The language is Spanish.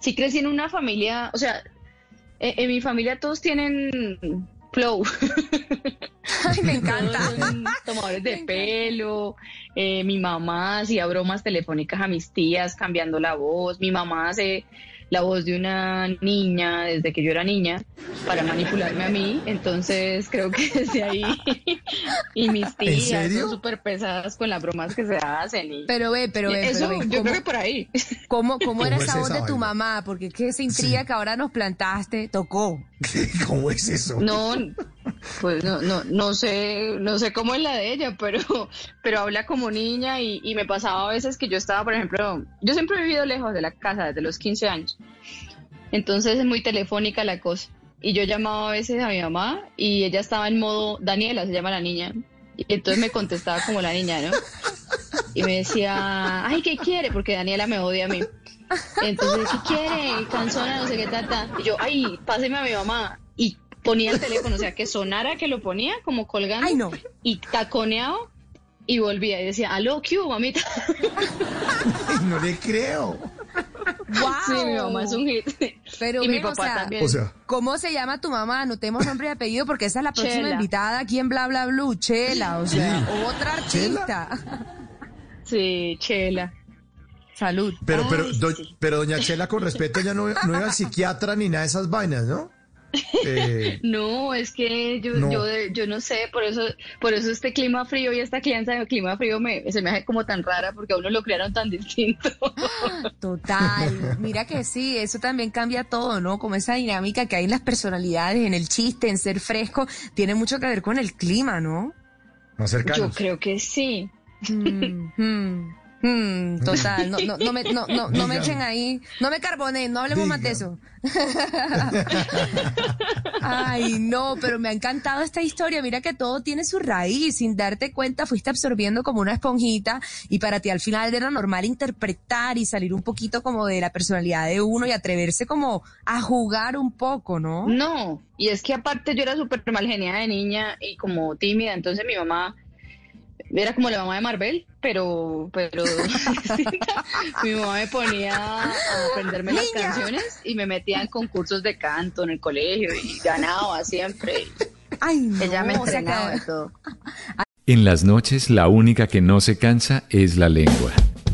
sí crecí en una familia, o sea, en, en mi familia todos tienen flow. Ay, me encanta. Todos son tomadores de pelo. Eh, mi mamá hacía bromas telefónicas a mis tías cambiando la voz. Mi mamá hace la voz de una niña desde que yo era niña para manipularme a mí. Entonces creo que desde ahí. y mis tías son súper pesadas con las bromas que se hacen. Y... Pero ve, pero ve, Eso, pero ve, yo ¿cómo, creo que por ahí. cómo, cómo era ¿Cómo esa es voz esa de tu vaina? mamá? Porque que esa intriga que ahora nos plantaste tocó. ¿Cómo es eso? No, pues no, no, no sé, no sé cómo es la de ella, pero, pero habla como niña y, y me pasaba a veces que yo estaba, por ejemplo, yo siempre he vivido lejos de la casa desde los 15 años, entonces es muy telefónica la cosa. Y yo llamaba a veces a mi mamá y ella estaba en modo, Daniela se llama la niña, y entonces me contestaba como la niña, ¿no? Y me decía, ay, ¿qué quiere? Porque Daniela me odia a mí. Entonces, ¿qué quiere? Canzona, no sé qué tata. Y yo, ay, páseme a mi mamá. Ponía el teléfono, o sea, que sonara que lo ponía como colgando. Ay, no. Y taconeaba y volvía y decía, aló, ¿qué hubo, mamita? Ay, no le creo. ¡Wow! Sí, mi mamá es un hit. Pero y mi papá o sea, también. O sea, ¿Cómo se llama tu mamá? Anotemos nombre y apellido porque esa es la próxima Chela. invitada aquí en Bla Bla Blue. Chela, o sea, otra ¿Chela? artista. Sí, Chela. Salud. pero, pero, Ay, do- sí. pero doña Chela, con respeto, ella no, no era psiquiatra ni nada de esas vainas, ¿no? Eh, No, es que yo, No. yo, yo no sé, por eso, por eso este clima frío y esta crianza de clima frío me, se me hace como tan rara porque a uno lo criaron tan distinto. Total. Mira que sí, eso también cambia todo, ¿no? Como esa dinámica que hay en las personalidades, en el chiste, en ser fresco, tiene mucho que ver con el clima, ¿no? más Yo cercanos. creo que sí. Mm, mm, mm, total, no, no, no, me, no, no, no me echen ahí, no me carbonen, no hablemos más de eso. Ay, no, pero me ha encantado esta historia. Mira que todo tiene su raíz. Sin darte cuenta, fuiste absorbiendo como una esponjita y para ti al final era normal interpretar y salir un poquito como de la personalidad de uno y atreverse como a jugar un poco, ¿no? No, y es que aparte yo era súper mal geniada de niña y como tímida, entonces mi mamá era como la mamá de Marvel, pero, pero mi mamá me ponía a aprenderme las canciones y me metía en concursos de canto en el colegio y ganaba siempre. Ay, no. Ella me o sea entrenaba que- de todo. En las noches la única que no se cansa es la lengua.